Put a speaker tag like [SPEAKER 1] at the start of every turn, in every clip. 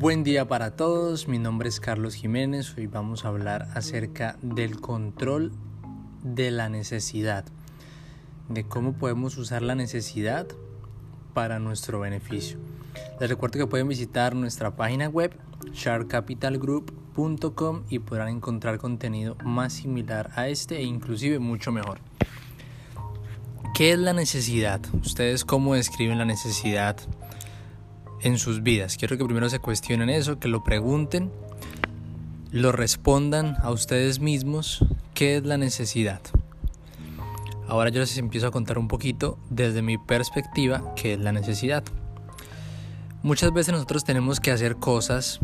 [SPEAKER 1] Buen día para todos, mi nombre es Carlos Jiménez, hoy vamos a hablar acerca del control de la necesidad, de cómo podemos usar la necesidad para nuestro beneficio. Les recuerdo que pueden visitar nuestra página web sharkcapitalgroup.com y podrán encontrar contenido más similar a este e inclusive mucho mejor. ¿Qué es la necesidad? ¿Ustedes cómo describen la necesidad en sus vidas? Quiero que primero se cuestionen eso, que lo pregunten, lo respondan a ustedes mismos. ¿Qué es la necesidad? Ahora yo les empiezo a contar un poquito desde mi perspectiva qué es la necesidad. Muchas veces nosotros tenemos que hacer cosas,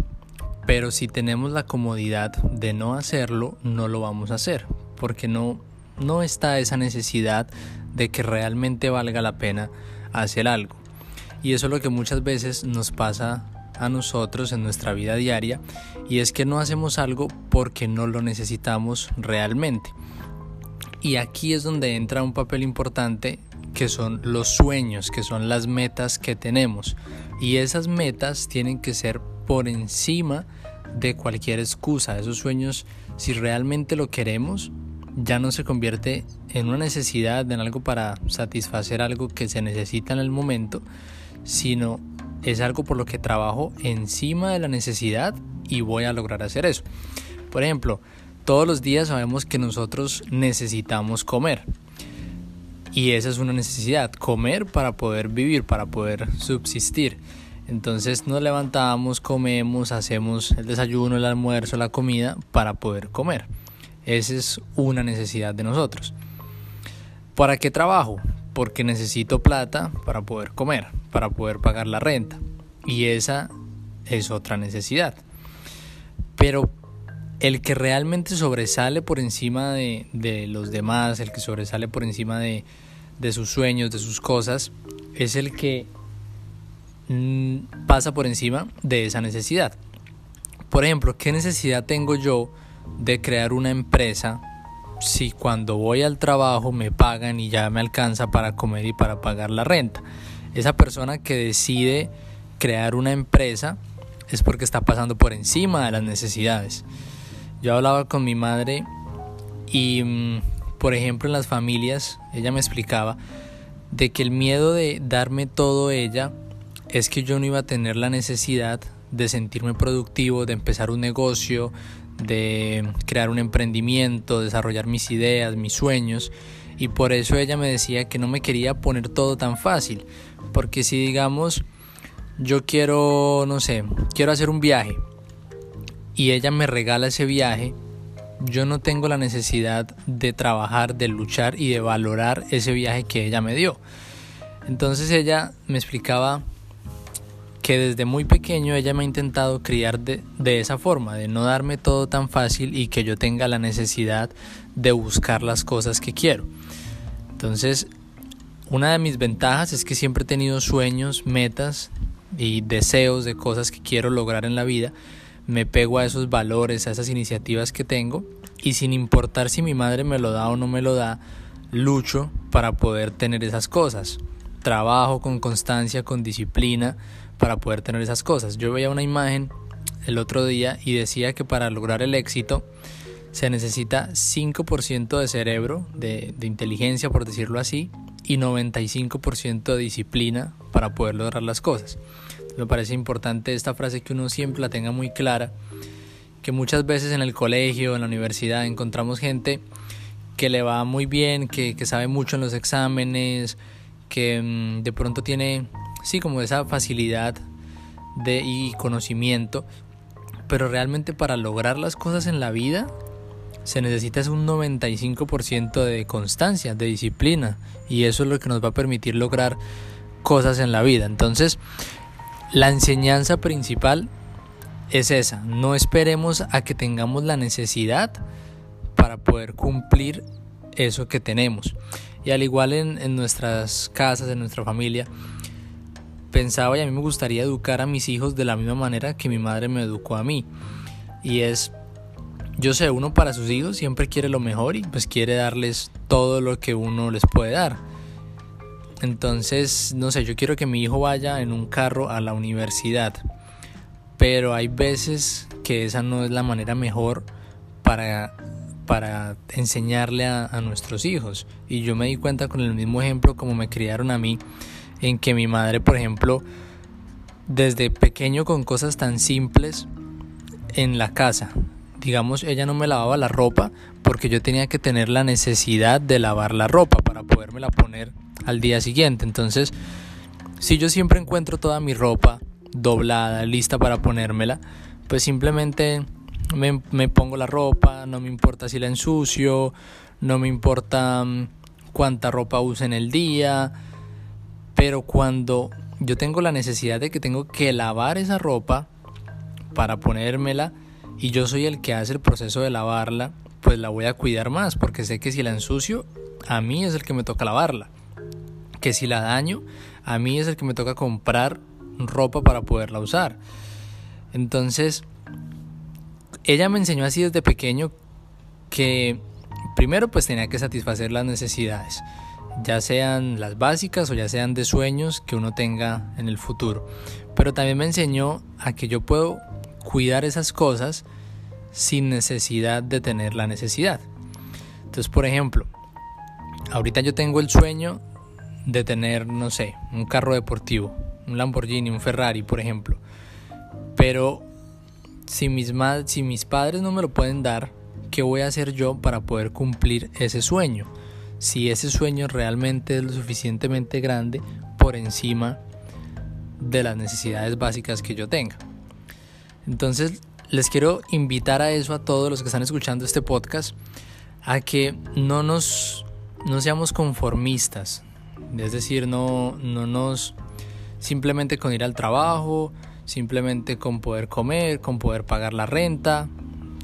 [SPEAKER 1] pero si tenemos la comodidad de no hacerlo, no lo vamos a hacer, porque no, no está esa necesidad de que realmente valga la pena hacer algo. Y eso es lo que muchas veces nos pasa a nosotros en nuestra vida diaria y es que no hacemos algo porque no lo necesitamos realmente. Y aquí es donde entra un papel importante que son los sueños, que son las metas que tenemos. Y esas metas tienen que ser por encima de cualquier excusa. Esos sueños, si realmente lo queremos, ya no se convierte en una necesidad, en algo para satisfacer algo que se necesita en el momento, sino es algo por lo que trabajo encima de la necesidad y voy a lograr hacer eso. Por ejemplo, todos los días sabemos que nosotros necesitamos comer. Y esa es una necesidad, comer para poder vivir, para poder subsistir. Entonces nos levantamos, comemos, hacemos el desayuno, el almuerzo, la comida para poder comer. Esa es una necesidad de nosotros. ¿Para qué trabajo? Porque necesito plata para poder comer, para poder pagar la renta. Y esa es otra necesidad. Pero el que realmente sobresale por encima de, los demás, el que sobresale por encima de, de sus sueños, de sus cosas, es el que mm, pasa por encima de esa necesidad. Por ejemplo, ¿qué necesidad tengo yo de crear una empresa si cuando voy al trabajo me pagan y ya me alcanza para comer y para pagar la renta. Esa persona que decide crear una empresa es porque está pasando por encima de las necesidades. Yo hablaba con mi madre y, mm, por ejemplo, en las familias, ella me explicaba de que el miedo de darme todo ella es que yo no iba a tener la necesidad de sentirme productivo, de empezar un negocio, de crear un emprendimiento, desarrollar mis ideas, mis sueños. Y por eso ella me decía que no me quería poner todo tan fácil. Porque si digamos, yo quiero, no sé, quiero hacer un viaje y ella me regala ese viaje, yo no tengo la necesidad de trabajar, de luchar y de valorar ese viaje que ella me dio. Entonces ella me explicaba que desde muy pequeño ella me ha intentado criar de, esa forma, de no darme todo tan fácil y que yo tenga la necesidad de buscar las cosas que quiero. Entonces, una de mis ventajas es que siempre he tenido sueños, metas y deseos de cosas que quiero lograr en la vida. Me pego a esos valores, a esas iniciativas que tengo y sin importar si mi madre me lo da o no me lo da, lucho para poder tener esas cosas. Trabajo con constancia, con disciplina para poder tener esas cosas. Yo veía una imagen el otro día y decía que para lograr el éxito se necesita 5% de cerebro, de, inteligencia por decirlo así, y 95% de disciplina para poder lograr las cosas. Me parece importante esta frase que uno siempre la tenga muy clara, que muchas veces en el colegio, en la universidad, encontramos gente que le va muy bien, que, sabe mucho en los exámenes, que mm, de pronto tiene sí, como esa facilidad de, y conocimiento, pero realmente para lograr las cosas en la vida se necesita un 95% de constancia, de disciplina, y eso es lo que nos va a permitir lograr cosas en la vida. Entonces, la enseñanza principal es esa, no esperemos a que tengamos la necesidad para poder cumplir eso que tenemos. Y al igual en, en nuestras casas, en nuestra familia, pensaba y a mí me gustaría educar a mis hijos de la misma manera que mi madre me educó a mí. Y es, yo sé, uno para sus hijos siempre quiere lo mejor y pues quiere darles todo lo que uno les puede dar. Entonces, no sé, yo quiero que mi hijo vaya en un carro a la universidad. pero hay veces que esa no es la manera mejor para, para enseñarle a, a nuestros hijos. Y yo me di cuenta con el mismo ejemplo como me criaron a mí, en que mi madre, por ejemplo, desde pequeño con cosas tan simples en la casa. Digamos, ella no me lavaba la ropa porque yo tenía que tener la necesidad de lavar la ropa para podérmela poner al día siguiente. Entonces, si yo siempre encuentro toda mi ropa doblada, lista para ponérmela, pues simplemente me, me pongo la ropa, no me importa si la ensucio, no me importa mm, cuánta ropa use en el día, pero cuando yo tengo la necesidad de que tengo que lavar esa ropa para ponérmela y yo soy el que hace el proceso de lavarla, pues la voy a cuidar más porque sé que si la ensucio, a mí es el que me toca lavarla. Que si la daño, a mí es el que me toca comprar ropa para poderla usar. Entonces, ella me enseñó así desde pequeño que primero pues tenía que satisfacer las necesidades ya sean las básicas o ya sean de sueños que uno tenga en el futuro. Pero también me enseñó a que yo puedo cuidar esas cosas sin necesidad de tener la necesidad. Entonces, por ejemplo, ahorita yo tengo el sueño de tener, no sé, un carro deportivo, un Lamborghini, un Ferrari, por ejemplo. Pero si mis, si mis padres no me lo pueden dar, ¿qué voy a hacer yo para poder cumplir ese sueño? Si ese sueño realmente es lo suficientemente grande por encima de las necesidades básicas que yo tenga. Entonces, les quiero invitar a eso a todos los que están escuchando este podcast, a que no nos no seamos conformistas, es decir, no, no nos simplemente con ir al trabajo, simplemente con poder comer, con poder pagar la renta,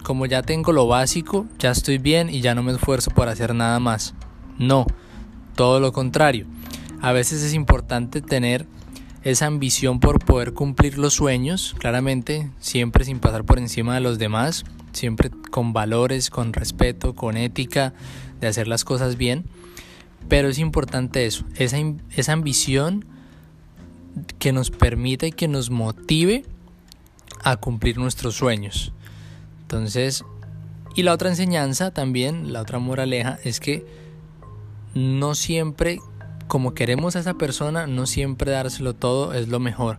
[SPEAKER 1] como ya tengo lo básico, ya estoy bien y ya no me esfuerzo por hacer nada más. No, todo lo contrario. A veces es importante tener esa ambición por poder cumplir los sueños, claramente, siempre sin pasar por encima de los demás, siempre con valores, con respeto, con ética, de hacer las cosas bien. Pero es importante eso, esa, esa ambición que nos permita y que nos motive a cumplir nuestros sueños. Entonces, y la otra enseñanza también, la otra moraleja, es que no siempre, como queremos a esa persona, no siempre dárselo todo es lo mejor.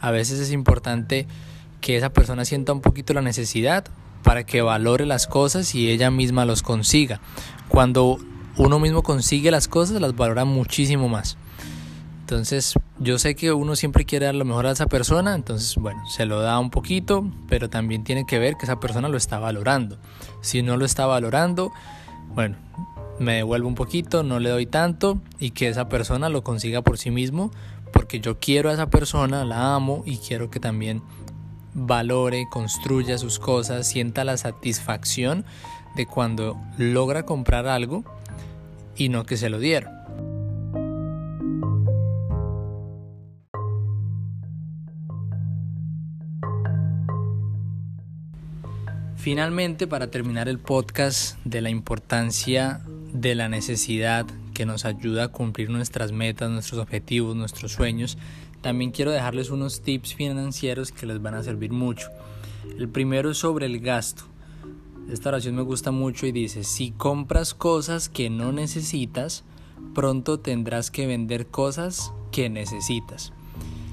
[SPEAKER 1] A veces es importante que esa persona sienta un poquito la necesidad para que valore las cosas y ella misma los consiga. Cuando uno mismo consigue las cosas, las valora muchísimo más. Entonces, yo sé que uno siempre quiere dar lo mejor a esa persona, entonces, bueno, se lo da un poquito, pero también tiene que ver que esa persona lo está valorando. Si no lo está valorando, bueno, me devuelvo un poquito, no le doy tanto y que esa persona lo consiga por sí mismo porque yo quiero a esa persona, la amo y quiero que también valore, construya sus cosas, sienta la satisfacción de cuando logra comprar algo y no que se lo dieron. Finalmente, para terminar el podcast de la importancia de la necesidad que nos ayuda a cumplir nuestras metas, nuestros objetivos, nuestros sueños, también quiero dejarles unos tips financieros que les van a servir mucho. El primero es sobre el gasto. Esta oración me gusta mucho y dice, si compras cosas que no necesitas, pronto tendrás que vender cosas que necesitas.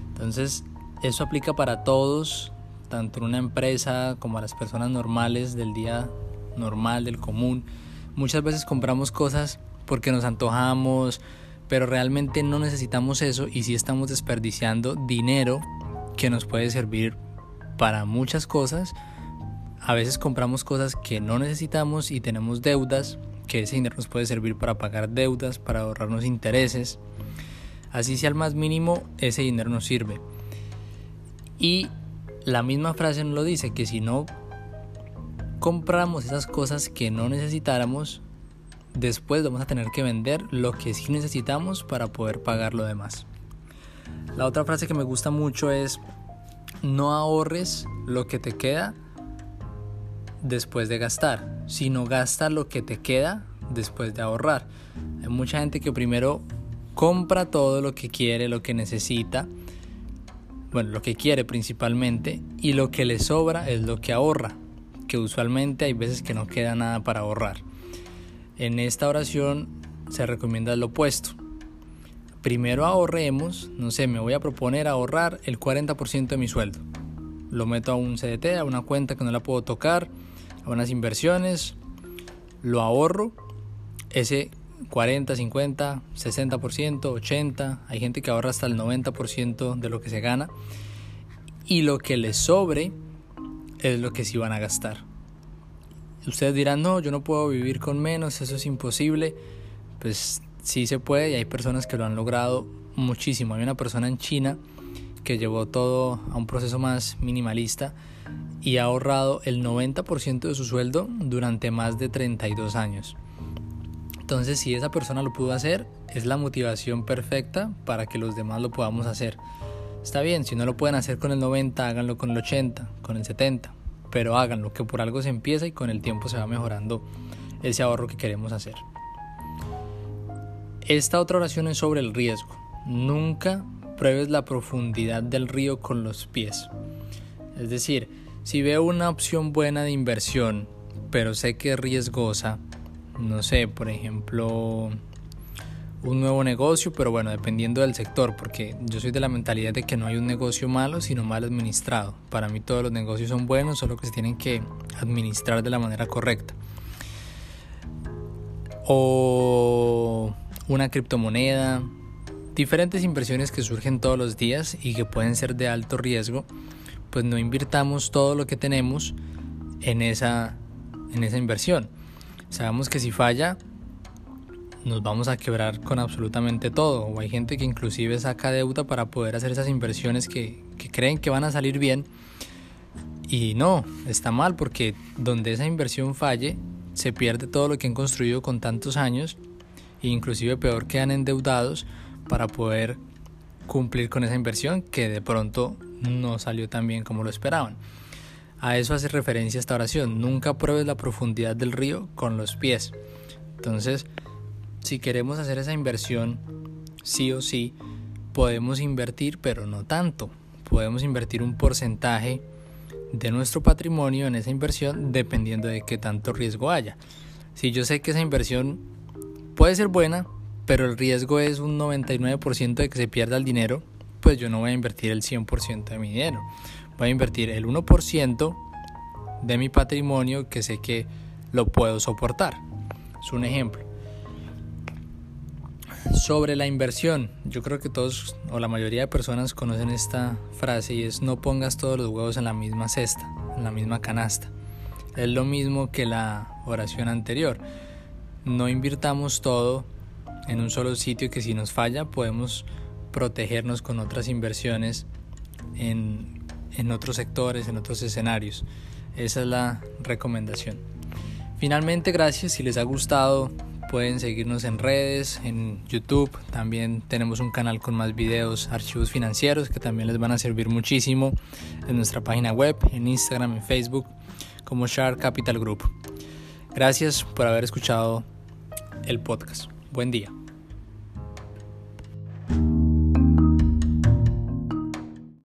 [SPEAKER 1] Entonces, eso aplica para todos, tanto en una empresa como a las personas normales del día normal, del común Muchas veces compramos cosas porque nos antojamos, pero realmente no necesitamos eso y sí estamos desperdiciando dinero que nos puede servir para muchas cosas. A veces compramos cosas que no necesitamos y tenemos deudas, que ese dinero nos puede servir para pagar deudas, para ahorrarnos intereses. Así sea el más mínimo, ese dinero nos sirve. Y la misma frase nos lo dice, que si no compramos esas cosas que no necesitáramos, después vamos a tener que vender lo que sí necesitamos para poder pagar lo demás. La otra frase que me gusta mucho es, no ahorres lo que te queda después de gastar, sino gasta lo que te queda después de ahorrar. Hay mucha gente que primero compra todo lo que quiere, lo que necesita, bueno, lo que quiere principalmente, y lo que le sobra es lo que ahorra, que usualmente hay veces que no queda nada para ahorrar. En esta oración se recomienda lo opuesto. Primero ahorremos, no sé, me voy a proponer ahorrar el 40% de mi sueldo. Lo meto a un CDT, a una cuenta que no la puedo tocar, a unas inversiones, lo ahorro, ese 40, 50, 60%, 80%, hay gente que ahorra hasta el 90% de lo que se gana y lo que les sobre es lo que sí van a gastar. Ustedes dirán, no, yo no puedo vivir con menos, eso es imposible. Pues sí se puede y hay personas que lo han logrado muchísimo. Hay una persona en China que llevó todo a un proceso más minimalista y ha ahorrado el 90% de su sueldo durante más de 32 años. Entonces, si esa persona lo pudo hacer, es la motivación perfecta para que los demás lo podamos hacer. Está bien, si no lo pueden hacer con el 90, háganlo con el 80, con el 70, pero háganlo, que por algo se empieza y con el tiempo se va mejorando ese ahorro que queremos hacer. Esta otra oración es sobre el riesgo. Nunca pruebes la profundidad del río con los pies. Es decir, si veo una opción buena de inversión, pero sé que es riesgosa, no sé, por ejemplo, un nuevo negocio, pero bueno, dependiendo del sector, porque yo soy de la mentalidad de que no hay un negocio malo, sino mal administrado. Para mí todos los negocios son buenos, solo que se tienen que administrar de la manera correcta. O una criptomoneda, diferentes inversiones que surgen todos los días y que pueden ser de alto riesgo, pues no invirtamos todo lo que tenemos en esa, en esa inversión. Sabemos que si falla, nos vamos a quebrar con absolutamente todo. O hay gente que inclusive saca deuda para poder hacer esas inversiones que, que creen que van a salir bien. Y no, está mal porque donde esa inversión falle, se pierde todo lo que han construido con tantos años e inclusive peor quedan endeudados para poder cumplir con esa inversión que de pronto no salió tan bien como lo esperaban. A eso hace referencia esta oración, nunca pruebes la profundidad del río con los pies. Entonces, si queremos hacer esa inversión, sí o sí, podemos invertir, pero no tanto. Podemos invertir un porcentaje de nuestro patrimonio en esa inversión dependiendo de qué tanto riesgo haya. Si yo sé que esa inversión puede ser buena, pero el riesgo es un 99% de que se pierda el dinero, pues yo no voy a invertir el 100% de mi dinero. Voy a invertir el 1% de mi patrimonio que sé que lo puedo soportar. Es un ejemplo. Sobre la inversión, yo creo que todos o la mayoría de personas conocen esta frase y es no pongas todos los huevos en la misma cesta, en la misma canasta. Es lo mismo que la oración anterior. No invirtamos todo en un solo sitio que si nos falla podemos protegernos con otras inversiones en, en otros sectores, en otros escenarios. Esa es la recomendación. Finalmente, gracias si les ha gustado Pueden seguirnos en redes, en YouTube. También tenemos un canal con más videos, archivos financieros que también les van a servir muchísimo en nuestra página web, en Instagram, en Facebook, como Shark Capital Group. Gracias por haber escuchado el podcast. Buen día.